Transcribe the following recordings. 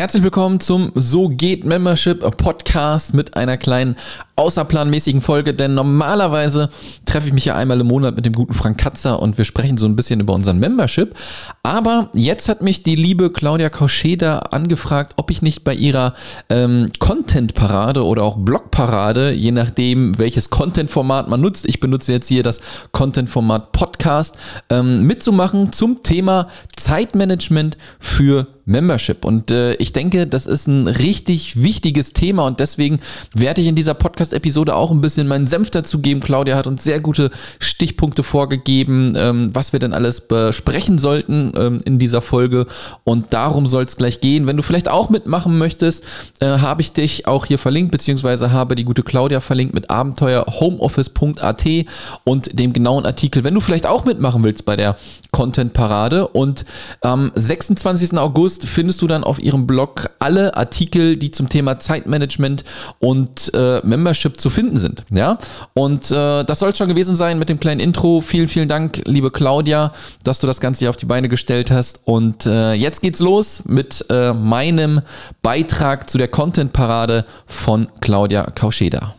Herzlich willkommen zum So geht Membership Podcast mit einer kleinen außerplanmäßigen Folge, denn normalerweise treffe ich mich ja einmal im Monat mit dem guten Frank Katzer und wir sprechen so ein bisschen über unseren Membership. Aber jetzt hat mich die liebe Claudia Kauscheda angefragt, ob ich nicht bei ihrer ähm, Content-Parade oder auch Blog-Parade, je nachdem welches Content-Format man nutzt, ich benutze jetzt hier das Content-Format Podcast, ähm, mitzumachen zum Thema Zeitmanagement für Membership. Und äh, ich denke, das ist ein richtig wichtiges Thema und deswegen werde ich in dieser Podcast-Episode auch ein bisschen meinen Senf dazu geben. Claudia hat uns sehr gute Stichpunkte vorgegeben, ähm, was wir denn alles besprechen sollten ähm, in dieser Folge. Und darum soll es gleich gehen. Wenn du vielleicht auch mitmachen möchtest, äh, habe ich dich auch hier verlinkt, beziehungsweise habe die gute Claudia verlinkt mit abenteuerhomeoffice.at und dem genauen Artikel. Wenn du vielleicht auch mitmachen willst bei der Content-Parade und am 26. August findest du dann auf ihrem Blog alle Artikel, die zum Thema Zeitmanagement und äh, Membership zu finden sind. Ja, und äh, das soll schon gewesen sein mit dem kleinen Intro. Vielen, vielen Dank, liebe Claudia, dass du das Ganze hier auf die Beine gestellt hast. Und äh, jetzt geht's los mit äh, meinem Beitrag zu der Content-Parade von Claudia Kauscheda.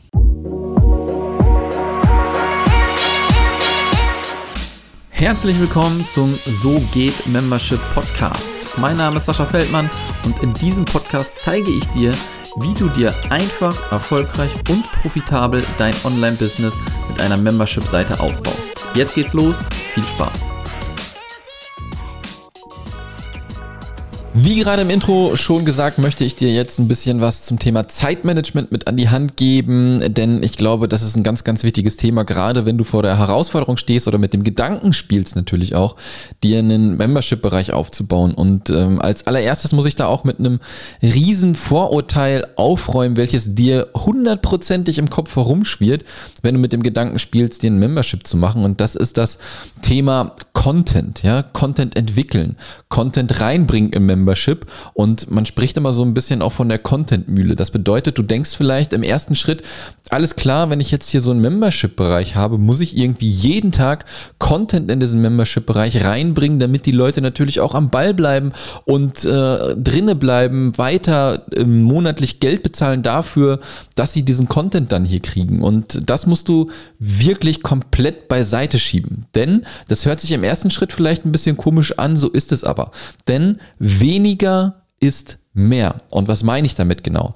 Herzlich willkommen zum So geht Membership Podcast. Mein Name ist Sascha Feldmann und in diesem Podcast zeige ich dir, wie du dir einfach, erfolgreich und profitabel dein Online-Business mit einer Membership-Seite aufbaust. Jetzt geht's los, viel Spaß! Wie gerade im Intro schon gesagt, möchte ich dir jetzt ein bisschen was zum Thema Zeitmanagement mit an die Hand geben, denn ich glaube, das ist ein ganz, ganz wichtiges Thema, gerade wenn du vor der Herausforderung stehst oder mit dem Gedanken spielst natürlich auch, dir einen Membership-Bereich aufzubauen. Und ähm, als allererstes muss ich da auch mit einem riesen Vorurteil aufräumen, welches dir hundertprozentig im Kopf herumschwirrt, wenn du mit dem Gedanken spielst, dir ein Membership zu machen. Und das ist das Thema Content, ja, Content entwickeln, Content reinbringen im Membership. Membership und man spricht immer so ein bisschen auch von der Content-Mühle. Das bedeutet, du denkst vielleicht im ersten Schritt, alles klar, wenn ich jetzt hier so einen Membership-Bereich habe, muss ich irgendwie jeden Tag Content in diesen Membership-Bereich reinbringen, damit die Leute natürlich auch am Ball bleiben und äh, drinne bleiben, weiter äh, monatlich Geld bezahlen dafür, dass sie diesen Content dann hier kriegen. Und das musst du wirklich komplett beiseite schieben. Denn das hört sich im ersten Schritt vielleicht ein bisschen komisch an, so ist es aber. Denn weniger ist mehr. Und was meine ich damit genau?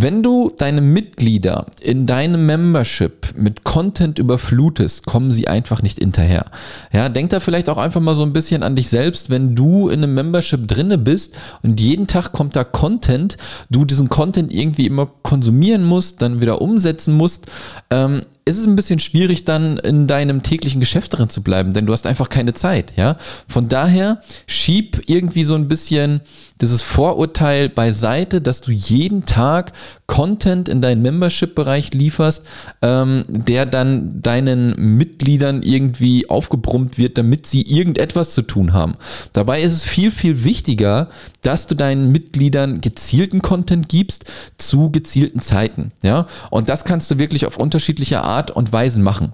Wenn du deine Mitglieder in deinem Membership mit Content überflutest, kommen sie einfach nicht hinterher. Ja, denk da vielleicht auch einfach mal so ein bisschen an dich selbst, wenn du in einem Membership drinne bist und jeden Tag kommt da Content, du diesen Content irgendwie immer konsumieren musst, dann wieder umsetzen musst, ähm, ist es ein bisschen schwierig, dann in deinem täglichen Geschäft drin zu bleiben, denn du hast einfach keine Zeit, ja. Von daher schieb irgendwie so ein bisschen dieses Vorurteil beiseite, dass du jeden Tag Content in deinen Membership-Bereich lieferst, ähm, der dann deinen Mitgliedern irgendwie aufgebrummt wird, damit sie irgendetwas zu tun haben. Dabei ist es viel, viel wichtiger, dass du deinen Mitgliedern gezielten Content gibst zu gezielten Zeiten. Ja? Und das kannst du wirklich auf unterschiedliche Art und Weisen machen.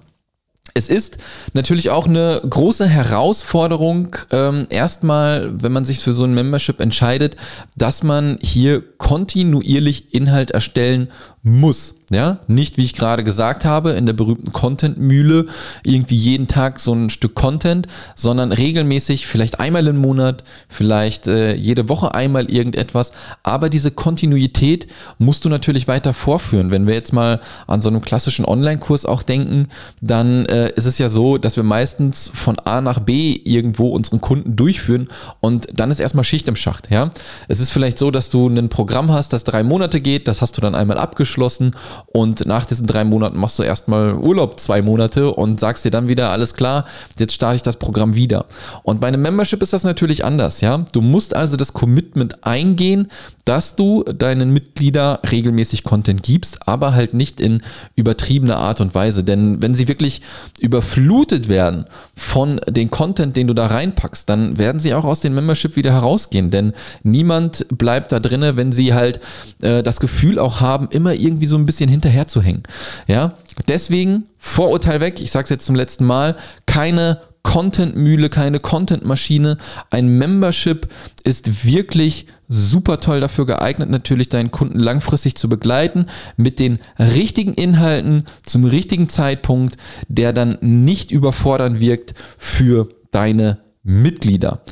Es ist natürlich auch eine große Herausforderung, ähm, erstmal, wenn man sich für so ein Membership entscheidet, dass man hier kontinuierlich Inhalt erstellen muss. Ja, nicht wie ich gerade gesagt habe, in der berühmten Content-Mühle irgendwie jeden Tag so ein Stück Content, sondern regelmäßig, vielleicht einmal im Monat, vielleicht äh, jede Woche einmal irgendetwas. Aber diese Kontinuität musst du natürlich weiter vorführen. Wenn wir jetzt mal an so einem klassischen Online-Kurs auch denken, dann äh, ist es ja so, dass wir meistens von A nach B irgendwo unseren Kunden durchführen und dann ist erstmal Schicht im Schacht. Ja, es ist vielleicht so, dass du ein Programm hast, das drei Monate geht, das hast du dann einmal abgeschlossen abgeschlossen und nach diesen drei Monaten machst du erstmal Urlaub zwei Monate und sagst dir dann wieder, alles klar, jetzt starte ich das Programm wieder. Und bei einem Membership ist das natürlich anders, ja. Du musst also das Commitment eingehen, dass du deinen Mitglieder regelmäßig Content gibst, aber halt nicht in übertriebener Art und Weise. Denn wenn sie wirklich überflutet werden von den Content, den du da reinpackst, dann werden sie auch aus dem Membership wieder herausgehen. Denn niemand bleibt da drinne, wenn sie halt äh, das Gefühl auch haben, immer irgendwie so ein bisschen hinterher zu hängen. Ja, deswegen Vorurteil weg. Ich sage es jetzt zum letzten Mal. Keine Content-Mühle, keine Content-Maschine. Ein Membership ist wirklich super toll dafür geeignet, natürlich deinen Kunden langfristig zu begleiten mit den richtigen Inhalten zum richtigen Zeitpunkt, der dann nicht überfordern wirkt für deine Mitglieder.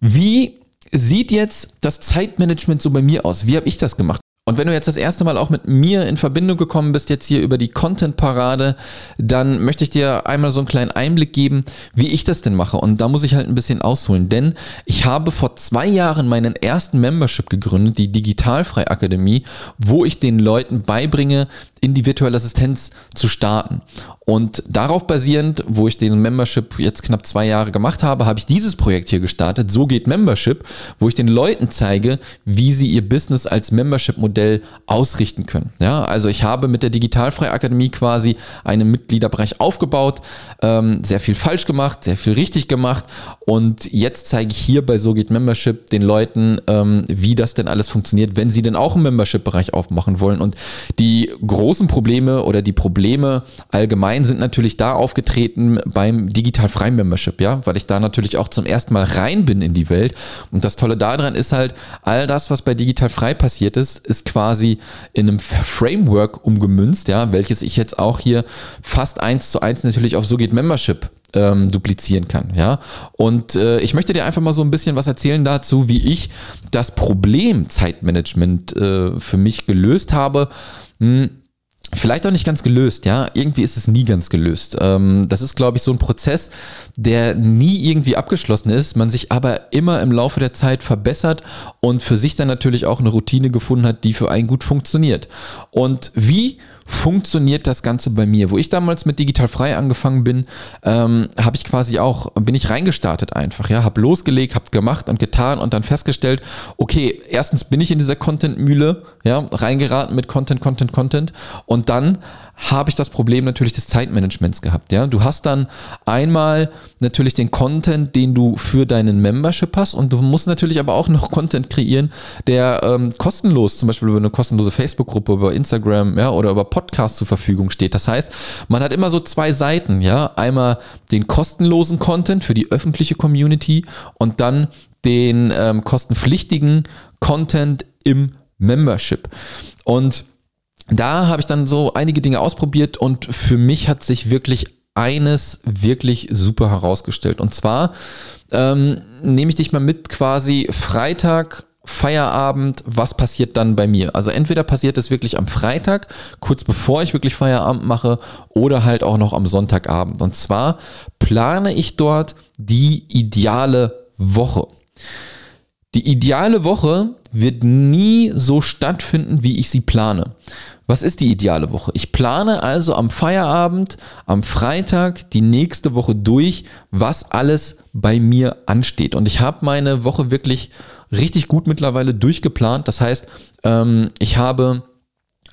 Wie sieht jetzt das Zeitmanagement so bei mir aus? Wie habe ich das gemacht? Und wenn du jetzt das erste Mal auch mit mir in Verbindung gekommen bist, jetzt hier über die Content-Parade, dann möchte ich dir einmal so einen kleinen Einblick geben, wie ich das denn mache. Und da muss ich halt ein bisschen ausholen, denn ich habe vor zwei Jahren meinen ersten Membership gegründet, die Digitalfrei Akademie, wo ich den Leuten beibringe, in die virtuelle Assistenz zu starten. Und darauf basierend, wo ich den Membership jetzt knapp zwei Jahre gemacht habe, habe ich dieses Projekt hier gestartet. So geht Membership, wo ich den Leuten zeige, wie sie ihr Business als Membership-Modell ausrichten können. Ja, also ich habe mit der Digitalfrei Akademie quasi einen Mitgliederbereich aufgebaut, ähm, sehr viel falsch gemacht, sehr viel richtig gemacht. Und jetzt zeige ich hier bei So geht Membership den Leuten, ähm, wie das denn alles funktioniert, wenn sie denn auch einen Membership-Bereich aufmachen wollen. Und die großen Probleme oder die Probleme allgemein sind natürlich da aufgetreten beim digital freien Membership, ja, weil ich da natürlich auch zum ersten Mal rein bin in die Welt. Und das Tolle daran ist halt, all das, was bei digital frei passiert ist, ist quasi in einem Framework umgemünzt, ja, welches ich jetzt auch hier fast eins zu eins natürlich auf so geht Membership ähm, duplizieren kann. Ja? Und äh, ich möchte dir einfach mal so ein bisschen was erzählen dazu, wie ich das Problem Zeitmanagement äh, für mich gelöst habe. Hm, vielleicht auch nicht ganz gelöst, ja. Irgendwie ist es nie ganz gelöst. Ähm, das ist, glaube ich, so ein Prozess, der nie irgendwie abgeschlossen ist, man sich aber immer im Laufe der Zeit verbessert und für sich dann natürlich auch eine Routine gefunden hat, die für einen gut funktioniert. Und wie funktioniert das Ganze bei mir. Wo ich damals mit Digital Frei angefangen bin, ähm, habe ich quasi auch, bin ich reingestartet einfach, ja, habe losgelegt, habe gemacht und getan und dann festgestellt, okay, erstens bin ich in dieser Content-Mühle, ja, reingeraten mit Content, Content, Content und dann habe ich das Problem natürlich des Zeitmanagements gehabt. Ja, du hast dann einmal natürlich den Content, den du für deinen Membership hast und du musst natürlich aber auch noch Content kreieren, der ähm, kostenlos, zum Beispiel über eine kostenlose Facebook-Gruppe, über Instagram, ja, oder über Podcast zur Verfügung steht. Das heißt, man hat immer so zwei Seiten, ja, einmal den kostenlosen Content für die öffentliche Community und dann den ähm, kostenpflichtigen Content im Membership. Und da habe ich dann so einige Dinge ausprobiert und für mich hat sich wirklich eines wirklich super herausgestellt. Und zwar ähm, nehme ich dich mal mit quasi Freitag, Feierabend, was passiert dann bei mir? Also entweder passiert es wirklich am Freitag, kurz bevor ich wirklich Feierabend mache, oder halt auch noch am Sonntagabend. Und zwar plane ich dort die ideale Woche. Die ideale Woche wird nie so stattfinden, wie ich sie plane. Was ist die ideale Woche? Ich plane also am Feierabend, am Freitag, die nächste Woche durch, was alles bei mir ansteht. Und ich habe meine Woche wirklich richtig gut mittlerweile durchgeplant. Das heißt, ähm, ich habe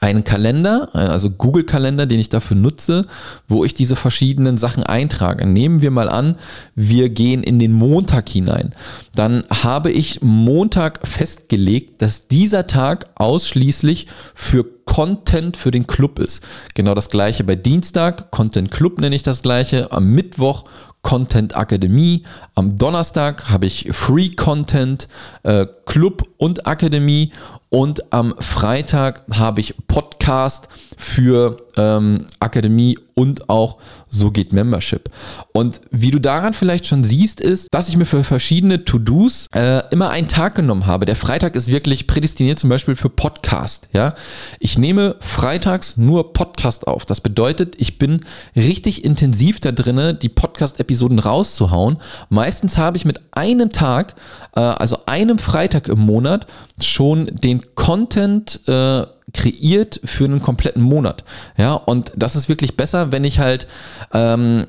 einen Kalender, also Google-Kalender, den ich dafür nutze, wo ich diese verschiedenen Sachen eintrage. Nehmen wir mal an, wir gehen in den Montag hinein. Dann habe ich Montag festgelegt, dass dieser Tag ausschließlich für Content für den Club ist. Genau das gleiche bei Dienstag, Content Club nenne ich das gleiche. Am Mittwoch Content Akademie. Am Donnerstag habe ich Free Content, äh, Club und Akademie. Und am Freitag habe ich Podcast für ähm, Akademie und auch So geht Membership. Und wie du daran vielleicht schon siehst, ist, dass ich mir für verschiedene To-Dos äh, immer einen Tag genommen habe. Der Freitag ist wirklich prädestiniert zum Beispiel für Podcast. Ja? Ich nehme freitags nur Podcast auf. Das bedeutet, ich bin richtig intensiv da drin, die Podcast-Episoden rauszuhauen. Meistens habe ich mit einem Tag, äh, also einem Freitag im Monat, schon den Content äh, kreiert für einen kompletten Monat. Ja, und das ist wirklich besser, wenn ich halt ähm,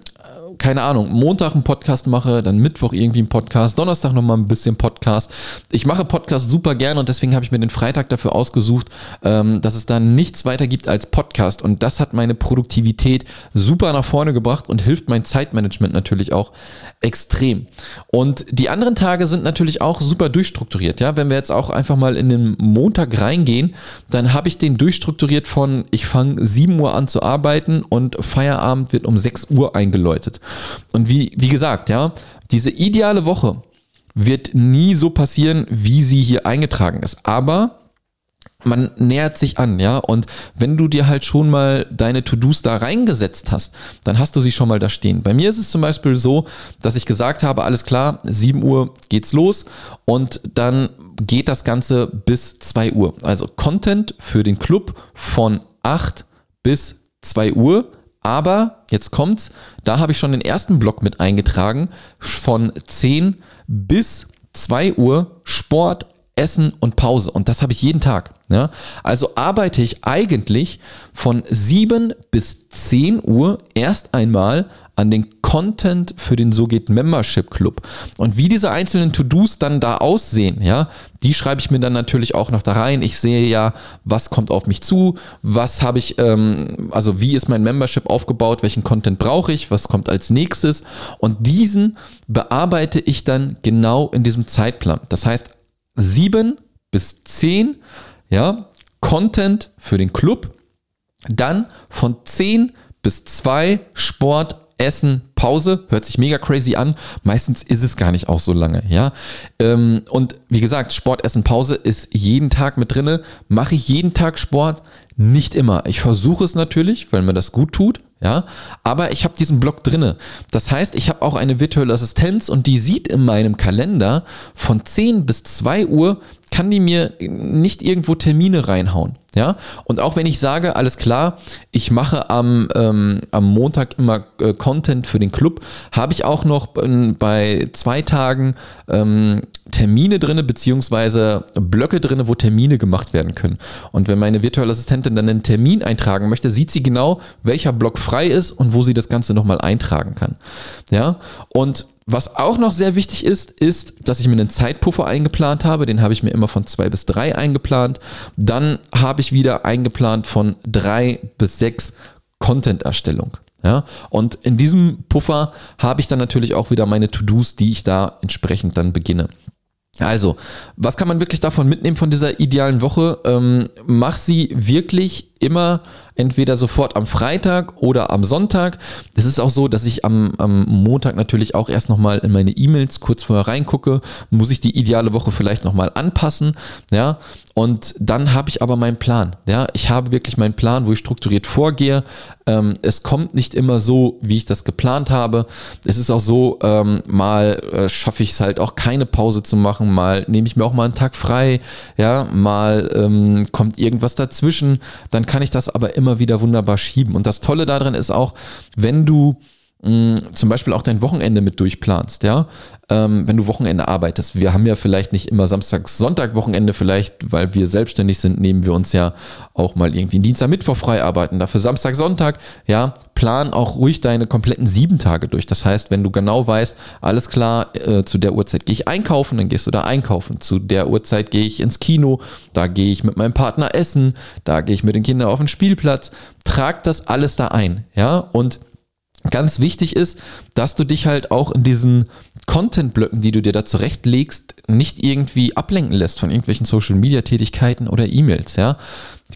keine Ahnung, Montag einen Podcast mache, dann Mittwoch irgendwie einen Podcast, Donnerstag nochmal ein bisschen Podcast. Ich mache Podcast super gerne und deswegen habe ich mir den Freitag dafür ausgesucht, ähm, dass es da nichts weiter gibt als Podcast. Und das hat meine Produktivität super nach vorne gebracht und hilft mein Zeitmanagement natürlich auch extrem. Und die anderen Tage sind natürlich auch super durchstrukturiert. Ja, wenn wir jetzt auch einfach mal in den Montag reingehen, dann habe ich den durchstrukturiert von, ich fange 7 Uhr an zu arbeiten und Feierabend wird um 6 Uhr eingeläutet. Und wie, wie gesagt, ja, diese ideale Woche wird nie so passieren, wie sie hier eingetragen ist. Aber man nähert sich an, ja. Und wenn du dir halt schon mal deine To-Dos da reingesetzt hast, dann hast du sie schon mal da stehen. Bei mir ist es zum Beispiel so, dass ich gesagt habe, alles klar, 7 Uhr geht's los und dann geht das Ganze bis 2 Uhr. Also Content für den Club von 8 bis 2 Uhr. Aber jetzt kommt's, da habe ich schon den ersten Block mit eingetragen, von 10 bis 2 Uhr Sport, Essen und Pause. Und das habe ich jeden Tag. Ja? Also arbeite ich eigentlich von 7 bis 10 Uhr erst einmal an den Content für den So geht Membership Club. Und wie diese einzelnen To-Dos dann da aussehen, ja, die schreibe ich mir dann natürlich auch noch da rein. Ich sehe ja, was kommt auf mich zu, was habe ich, ähm, also wie ist mein Membership aufgebaut, welchen Content brauche ich, was kommt als nächstes. Und diesen bearbeite ich dann genau in diesem Zeitplan. Das heißt, 7 bis 10, ja, Content für den Club, dann von 10 bis 2 Sport, Essen, Pause, hört sich mega crazy an. Meistens ist es gar nicht auch so lange, ja. Ähm, und wie gesagt, Sport, Essen, Pause ist jeden Tag mit drinne. Mache ich jeden Tag Sport? Nicht immer. Ich versuche es natürlich, weil mir das gut tut. Ja, aber ich habe diesen Block drinne. Das heißt, ich habe auch eine virtuelle Assistenz und die sieht in meinem Kalender von 10 bis 2 Uhr kann die mir nicht irgendwo Termine reinhauen. Ja, und auch wenn ich sage, alles klar, ich mache am, ähm, am Montag immer äh, Content für den Club, habe ich auch noch bei zwei Tagen ähm, Termine drinne, beziehungsweise Blöcke drinne, wo Termine gemacht werden können. Und wenn meine virtuelle Assistentin dann einen Termin eintragen möchte, sieht sie genau, welcher Block frei ist und wo sie das Ganze nochmal eintragen kann. Ja, und was auch noch sehr wichtig ist, ist, dass ich mir einen Zeitpuffer eingeplant habe. Den habe ich mir immer von zwei bis drei eingeplant. Dann habe ich wieder eingeplant von drei bis sechs Content-Erstellung. Ja, und in diesem Puffer habe ich dann natürlich auch wieder meine To-Dos, die ich da entsprechend dann beginne. Also, was kann man wirklich davon mitnehmen von dieser idealen Woche? Ähm, mach sie wirklich immer entweder sofort am Freitag oder am Sonntag. Es ist auch so, dass ich am, am Montag natürlich auch erst nochmal in meine E-Mails kurz vorher reingucke. Muss ich die ideale Woche vielleicht nochmal anpassen? Ja, und dann habe ich aber meinen Plan. Ja, ich habe wirklich meinen Plan, wo ich strukturiert vorgehe. Ähm, es kommt nicht immer so, wie ich das geplant habe. Es ist auch so, ähm, mal äh, schaffe ich es halt auch keine Pause zu machen, mal nehme ich mir auch mal einen Tag frei. Ja, mal ähm, kommt irgendwas dazwischen. Dann kann ich das aber immer wieder wunderbar schieben. Und das Tolle daran ist auch, wenn du zum Beispiel auch dein Wochenende mit durchplanst, ja, ähm, wenn du Wochenende arbeitest. Wir haben ja vielleicht nicht immer Samstag, Sonntag Wochenende, vielleicht, weil wir selbstständig sind, nehmen wir uns ja auch mal irgendwie Dienstag, Mittwoch frei arbeiten. Dafür Samstag, Sonntag, ja, plan auch ruhig deine kompletten sieben Tage durch. Das heißt, wenn du genau weißt, alles klar, äh, zu der Uhrzeit gehe ich einkaufen, dann gehst du da einkaufen. Zu der Uhrzeit gehe ich ins Kino, da gehe ich mit meinem Partner essen, da gehe ich mit den Kindern auf den Spielplatz. Trag das alles da ein, ja, und ganz wichtig ist, dass du dich halt auch in diesen Content-Blöcken, die du dir da zurechtlegst, nicht irgendwie ablenken lässt von irgendwelchen Social-Media-Tätigkeiten oder E-Mails. Ja?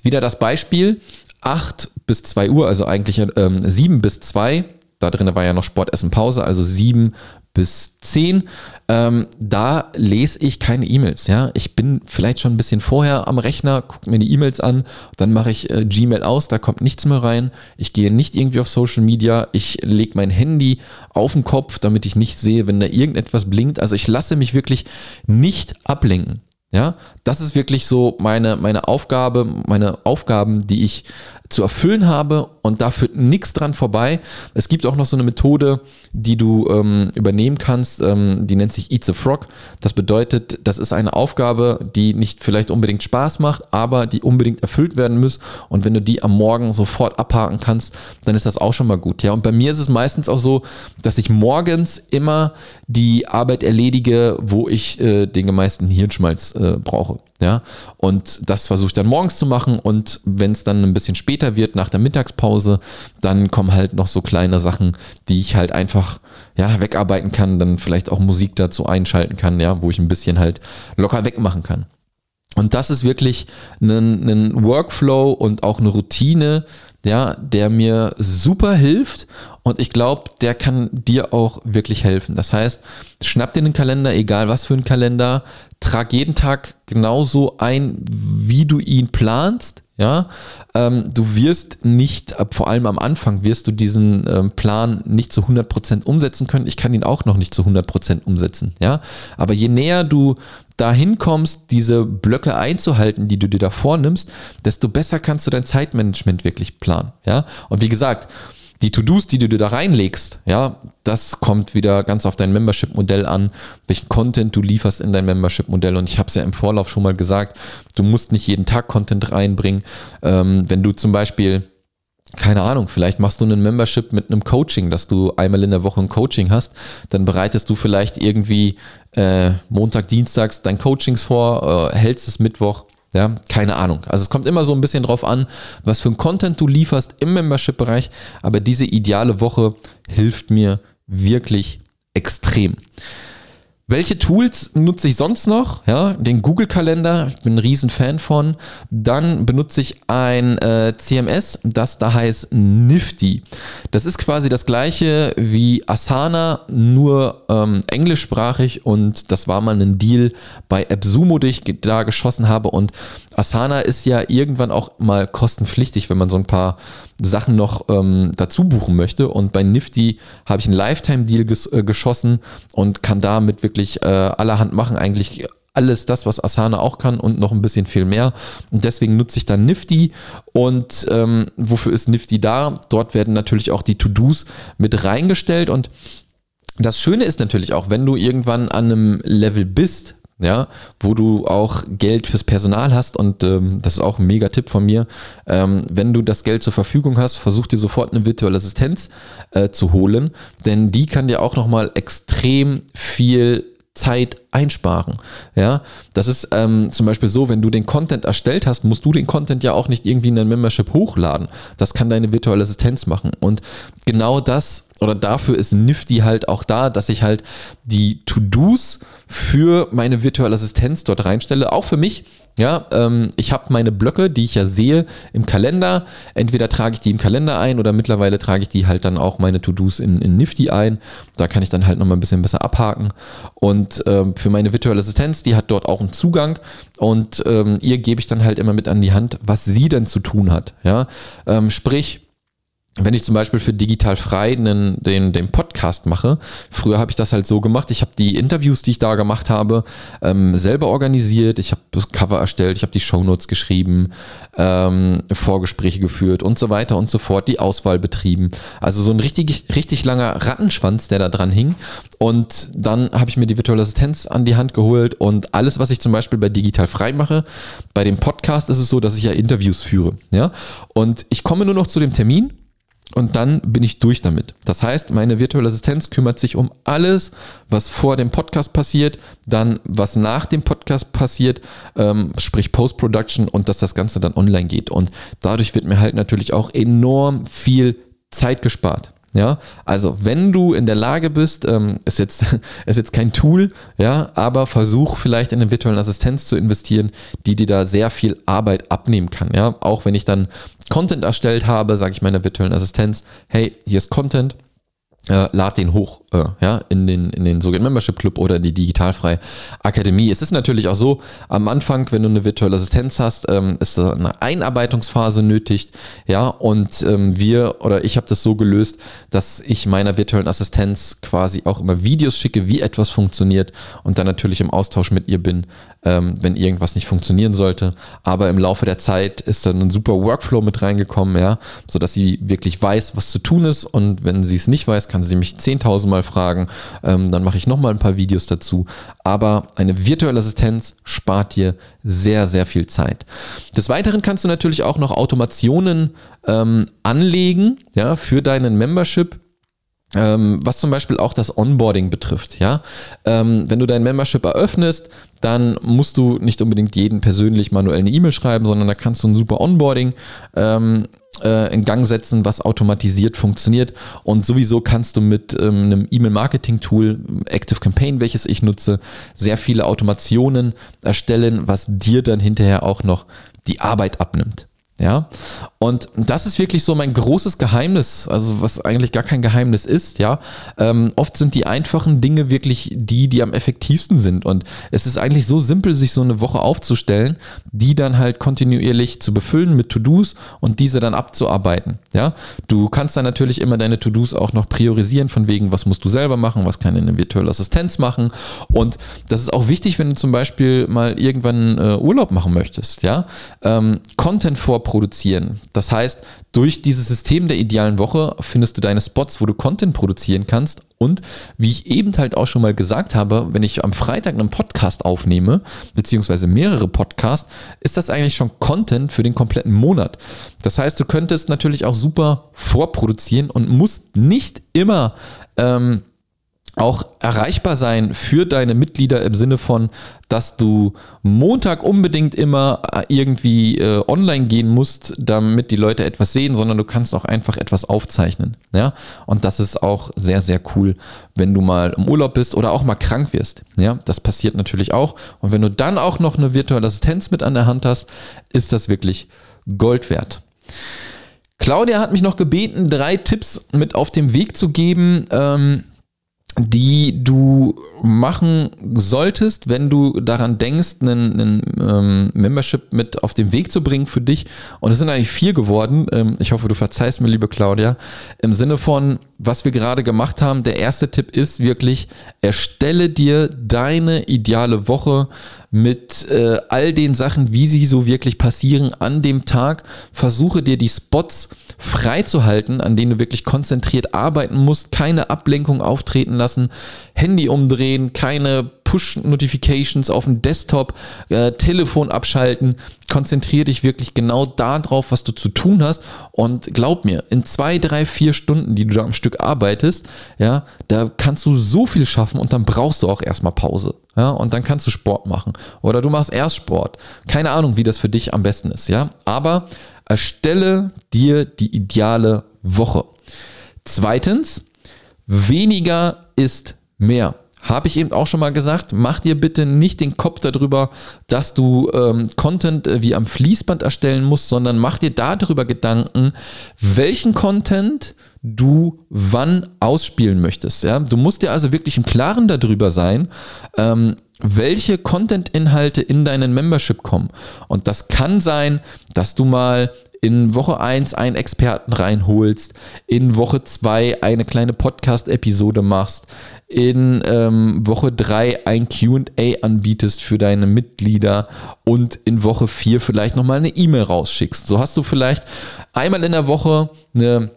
Wieder das Beispiel, 8 bis 2 Uhr, also eigentlich ähm, 7 bis 2, da drin war ja noch Sport, Essen, Pause, also 7 bis 10. Ähm, da lese ich keine E-Mails. Ja? Ich bin vielleicht schon ein bisschen vorher am Rechner, gucke mir die E-Mails an, dann mache ich äh, Gmail aus, da kommt nichts mehr rein. Ich gehe nicht irgendwie auf Social Media, ich lege mein Handy auf den Kopf, damit ich nicht sehe, wenn da irgendetwas blinkt. Also ich lasse mich wirklich nicht ablenken. Ja, das ist wirklich so meine, meine Aufgabe, meine Aufgaben, die ich zu erfüllen habe und da führt nichts dran vorbei. Es gibt auch noch so eine Methode, die du ähm, übernehmen kannst, ähm, die nennt sich Eat the Frog. Das bedeutet, das ist eine Aufgabe, die nicht vielleicht unbedingt Spaß macht, aber die unbedingt erfüllt werden muss. Und wenn du die am Morgen sofort abhaken kannst, dann ist das auch schon mal gut. Ja, und bei mir ist es meistens auch so, dass ich morgens immer die Arbeit erledige, wo ich äh, den gemeisten Hirnschmalz äh, brauche. Ja, und das versuche ich dann morgens zu machen und wenn es dann ein bisschen später wird, nach der Mittagspause, dann kommen halt noch so kleine Sachen, die ich halt einfach, ja, wegarbeiten kann, dann vielleicht auch Musik dazu einschalten kann, ja, wo ich ein bisschen halt locker wegmachen kann. Und das ist wirklich ein, ein Workflow und auch eine Routine, ja, der mir super hilft und ich glaube, der kann dir auch wirklich helfen. Das heißt, schnapp dir einen Kalender, egal was für ein Kalender, trag jeden Tag genauso ein, wie du ihn planst. Ja, ähm, du wirst nicht, vor allem am Anfang, wirst du diesen ähm, Plan nicht zu 100% umsetzen können. Ich kann ihn auch noch nicht zu 100% umsetzen. Ja, aber je näher du dahin kommst, diese Blöcke einzuhalten, die du dir da vornimmst, desto besser kannst du dein Zeitmanagement wirklich planen. Ja, und wie gesagt, die To-Dos, die du dir da reinlegst, ja, das kommt wieder ganz auf dein Membership-Modell an, welchen Content du lieferst in dein Membership-Modell. Und ich habe es ja im Vorlauf schon mal gesagt, du musst nicht jeden Tag Content reinbringen. Ähm, wenn du zum Beispiel keine Ahnung, vielleicht machst du einen Membership mit einem Coaching, dass du einmal in der Woche ein Coaching hast, dann bereitest du vielleicht irgendwie äh, Montag, Dienstags dein Coachings vor, äh, hältst es Mittwoch, ja, keine Ahnung. Also es kommt immer so ein bisschen drauf an, was für ein Content du lieferst im Membership-Bereich, aber diese ideale Woche hilft mir wirklich extrem. Welche Tools nutze ich sonst noch? Ja, den Google-Kalender, ich bin ein Riesenfan von. Dann benutze ich ein äh, CMS, das da heißt Nifty. Das ist quasi das gleiche wie Asana, nur ähm, englischsprachig und das war mal ein Deal bei AppSumo, den ich da geschossen habe. Und Asana ist ja irgendwann auch mal kostenpflichtig, wenn man so ein paar Sachen noch ähm, dazu buchen möchte. Und bei Nifty habe ich einen Lifetime-Deal ges äh, geschossen und kann damit wirklich äh, allerhand machen. Eigentlich alles das, was Asana auch kann und noch ein bisschen viel mehr. Und deswegen nutze ich dann Nifty. Und ähm, wofür ist Nifty da? Dort werden natürlich auch die To-Dos mit reingestellt. Und das Schöne ist natürlich auch, wenn du irgendwann an einem Level bist, ja, wo du auch Geld fürs Personal hast und ähm, das ist auch ein mega Tipp von mir. Ähm, wenn du das Geld zur Verfügung hast, versuch dir sofort eine virtuelle Assistenz äh, zu holen, denn die kann dir auch nochmal extrem viel Zeit einsparen. Ja, das ist ähm, zum Beispiel so, wenn du den Content erstellt hast, musst du den Content ja auch nicht irgendwie in dein Membership hochladen. Das kann deine virtuelle Assistenz machen. Und genau das oder dafür ist Nifty halt auch da, dass ich halt die To-Dos für meine virtuelle Assistenz dort reinstelle, auch für mich. Ja, ähm, ich habe meine Blöcke, die ich ja sehe im Kalender. Entweder trage ich die im Kalender ein oder mittlerweile trage ich die halt dann auch meine To-Dos in, in Nifty ein. Da kann ich dann halt nochmal ein bisschen besser abhaken. Und ähm, für meine virtuelle Assistenz, die hat dort auch einen Zugang und ähm, ihr gebe ich dann halt immer mit an die Hand, was sie denn zu tun hat. Ja, ähm, sprich, wenn ich zum Beispiel für Digital Frei den, den, den Podcast mache, früher habe ich das halt so gemacht, ich habe die Interviews, die ich da gemacht habe, ähm, selber organisiert, ich habe das Cover erstellt, ich habe die Shownotes geschrieben, ähm, Vorgespräche geführt und so weiter und so fort, die Auswahl betrieben. Also so ein richtig, richtig langer Rattenschwanz, der da dran hing. Und dann habe ich mir die virtuelle Assistenz an die Hand geholt und alles, was ich zum Beispiel bei Digital Frei mache, bei dem Podcast ist es so, dass ich ja Interviews führe. Ja? Und ich komme nur noch zu dem Termin und dann bin ich durch damit. Das heißt, meine virtuelle Assistenz kümmert sich um alles, was vor dem Podcast passiert, dann was nach dem Podcast passiert, ähm, sprich Post-Production und dass das Ganze dann online geht. Und dadurch wird mir halt natürlich auch enorm viel Zeit gespart. Ja, also wenn du in der Lage bist, ähm, ist jetzt ist jetzt kein Tool, ja, aber versuch vielleicht in eine virtuelle Assistenz zu investieren, die dir da sehr viel Arbeit abnehmen kann. Ja, auch wenn ich dann Content erstellt habe, sage ich meiner virtuellen Assistenz, hey, hier ist Content, äh, lad den hoch äh, ja, in den, in den sogenannten Membership Club oder die Digitalfreie Akademie. Es ist natürlich auch so, am Anfang, wenn du eine virtuelle Assistenz hast, ähm, ist eine Einarbeitungsphase nötig. Ja, und ähm, wir oder ich habe das so gelöst, dass ich meiner virtuellen Assistenz quasi auch immer Videos schicke, wie etwas funktioniert und dann natürlich im Austausch mit ihr bin, ähm, wenn irgendwas nicht funktionieren sollte. Aber im Laufe der Zeit ist dann ein super Workflow mit reingekommen, ja, sodass sie wirklich weiß, was zu tun ist und wenn sie es nicht weiß, kann sie mich 10.000 Mal fragen. Ähm, dann mache ich nochmal ein paar Videos dazu. Aber eine virtuelle Assistenz spart dir sehr, sehr viel Zeit. Des Weiteren kannst du natürlich auch noch Automationen ähm, anlegen ja, für deinen Membership ähm, was zum Beispiel auch das Onboarding betrifft, ja. Ähm, wenn du dein Membership eröffnest, dann musst du nicht unbedingt jeden persönlich manuell eine E-Mail schreiben, sondern da kannst du ein super Onboarding ähm, äh, in Gang setzen, was automatisiert funktioniert. Und sowieso kannst du mit ähm, einem E-Mail-Marketing-Tool, Active Campaign, welches ich nutze, sehr viele Automationen erstellen, was dir dann hinterher auch noch die Arbeit abnimmt. Ja, und das ist wirklich so mein großes Geheimnis, also was eigentlich gar kein Geheimnis ist, ja. Ähm, oft sind die einfachen Dinge wirklich die, die am effektivsten sind. Und es ist eigentlich so simpel, sich so eine Woche aufzustellen, die dann halt kontinuierlich zu befüllen mit To-Dos und diese dann abzuarbeiten. Ja, du kannst dann natürlich immer deine To-Dos auch noch priorisieren, von wegen, was musst du selber machen, was kann eine virtuelle Assistenz machen. Und das ist auch wichtig, wenn du zum Beispiel mal irgendwann äh, Urlaub machen möchtest, ja. Ähm, Content vor produzieren. Das heißt, durch dieses System der idealen Woche findest du deine Spots, wo du Content produzieren kannst. Und wie ich eben halt auch schon mal gesagt habe, wenn ich am Freitag einen Podcast aufnehme, beziehungsweise mehrere Podcasts, ist das eigentlich schon Content für den kompletten Monat. Das heißt, du könntest natürlich auch super vorproduzieren und musst nicht immer ähm, auch erreichbar sein für deine Mitglieder im Sinne von, dass du Montag unbedingt immer äh, irgendwie äh, online gehen musst, damit die Leute etwas sehen, sondern du kannst auch einfach etwas aufzeichnen. Ja, und das ist auch sehr, sehr cool, wenn du mal im Urlaub bist oder auch mal krank wirst. Ja, das passiert natürlich auch. Und wenn du dann auch noch eine virtuelle Assistenz mit an der Hand hast, ist das wirklich Gold wert. Claudia hat mich noch gebeten, drei Tipps mit auf den Weg zu geben. Ähm, die du machen solltest, wenn du daran denkst, einen, einen ähm, Membership mit auf den Weg zu bringen für dich. Und es sind eigentlich vier geworden. Ähm, ich hoffe, du verzeihst mir, liebe Claudia. Im Sinne von, was wir gerade gemacht haben, der erste Tipp ist wirklich, erstelle dir deine ideale Woche mit äh, all den Sachen, wie sie so wirklich passieren an dem Tag. Versuche dir die Spots freizuhalten, an denen du wirklich konzentriert arbeiten musst, keine Ablenkung auftreten lassen, Handy umdrehen, keine Push-Notifications auf dem Desktop, äh, Telefon abschalten. Konzentriere dich wirklich genau darauf, was du zu tun hast. Und glaub mir, in zwei, drei, vier Stunden, die du da am Stück arbeitest, ja, da kannst du so viel schaffen und dann brauchst du auch erstmal Pause. Ja, und dann kannst du Sport machen. Oder du machst erst Sport. Keine Ahnung, wie das für dich am besten ist, ja. Aber erstelle dir die ideale Woche. Zweitens, weniger ist mehr. Habe ich eben auch schon mal gesagt, mach dir bitte nicht den Kopf darüber, dass du ähm, Content äh, wie am Fließband erstellen musst, sondern mach dir darüber Gedanken, welchen Content du wann ausspielen möchtest. Ja? Du musst dir also wirklich im Klaren darüber sein, ähm, welche Content-Inhalte in deinen Membership kommen. Und das kann sein, dass du mal in Woche 1 einen Experten reinholst, in Woche 2 eine kleine Podcast-Episode machst, in ähm, Woche 3 ein QA anbietest für deine Mitglieder und in Woche 4 vielleicht nochmal eine E-Mail rausschickst. So hast du vielleicht einmal in der Woche eine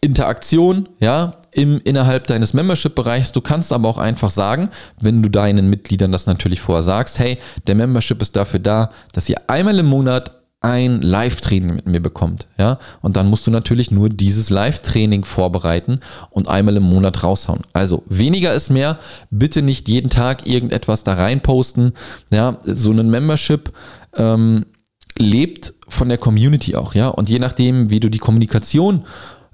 Interaktion, ja, im, innerhalb deines Membership-Bereichs. Du kannst aber auch einfach sagen, wenn du deinen Mitgliedern das natürlich vorher sagst, hey, der Membership ist dafür da, dass ihr einmal im Monat ein Live-Training mit mir bekommt, ja, und dann musst du natürlich nur dieses Live-Training vorbereiten und einmal im Monat raushauen. Also weniger ist mehr. Bitte nicht jeden Tag irgendetwas da rein posten. Ja, so ein Membership ähm, lebt von der Community auch, ja, und je nachdem, wie du die Kommunikation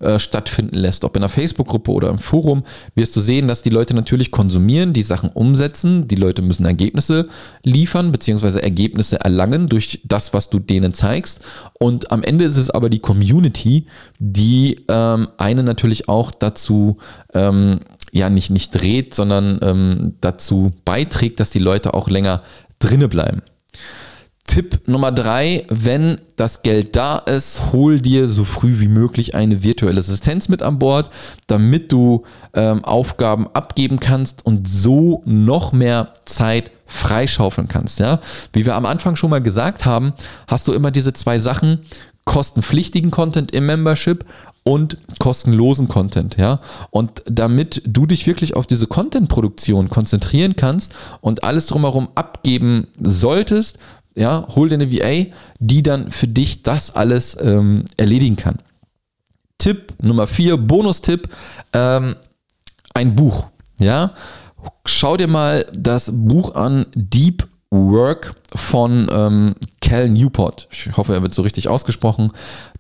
äh, stattfinden lässt, ob in einer Facebook-Gruppe oder im Forum, wirst du sehen, dass die Leute natürlich konsumieren, die Sachen umsetzen, die Leute müssen Ergebnisse liefern, beziehungsweise Ergebnisse erlangen durch das, was du denen zeigst. Und am Ende ist es aber die Community, die ähm, einen natürlich auch dazu ähm, ja nicht, nicht dreht, sondern ähm, dazu beiträgt, dass die Leute auch länger drinne bleiben. Tipp Nummer drei, wenn das Geld da ist, hol dir so früh wie möglich eine virtuelle Assistenz mit an Bord, damit du ähm, Aufgaben abgeben kannst und so noch mehr Zeit freischaufeln kannst. Ja? Wie wir am Anfang schon mal gesagt haben, hast du immer diese zwei Sachen, kostenpflichtigen Content im Membership und kostenlosen Content, ja. Und damit du dich wirklich auf diese Content-Produktion konzentrieren kannst und alles drumherum abgeben solltest, ja, hol dir eine VA, die dann für dich das alles ähm, erledigen kann. Tipp Nummer vier, Bonustipp, ähm, ein Buch, ja. Schau dir mal das Buch an, Deep Work von ähm, Cal Newport. Ich hoffe, er wird so richtig ausgesprochen.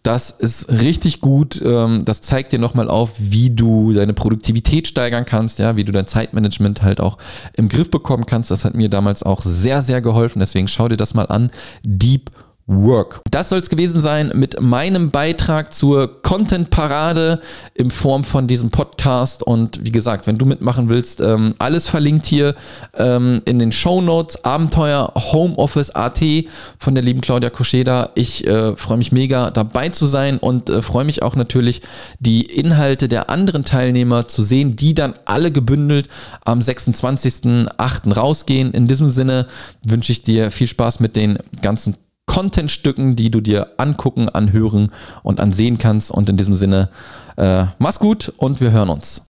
Das ist richtig gut. Ähm, das zeigt dir nochmal auf, wie du deine Produktivität steigern kannst, ja, wie du dein Zeitmanagement halt auch im Griff bekommen kannst. Das hat mir damals auch sehr, sehr geholfen. Deswegen schau dir das mal an. Deep Work. Das soll es gewesen sein mit meinem Beitrag zur Content-Parade in Form von diesem Podcast. Und wie gesagt, wenn du mitmachen willst, ähm, alles verlinkt hier ähm, in den Show Notes. Abenteuer Homeoffice AT von der lieben Claudia Koscheda. Ich äh, freue mich mega dabei zu sein und äh, freue mich auch natürlich, die Inhalte der anderen Teilnehmer zu sehen, die dann alle gebündelt am 26.08. rausgehen. In diesem Sinne wünsche ich dir viel Spaß mit den ganzen Contentstücken, die du dir angucken, anhören und ansehen kannst. Und in diesem Sinne, äh, mach's gut und wir hören uns.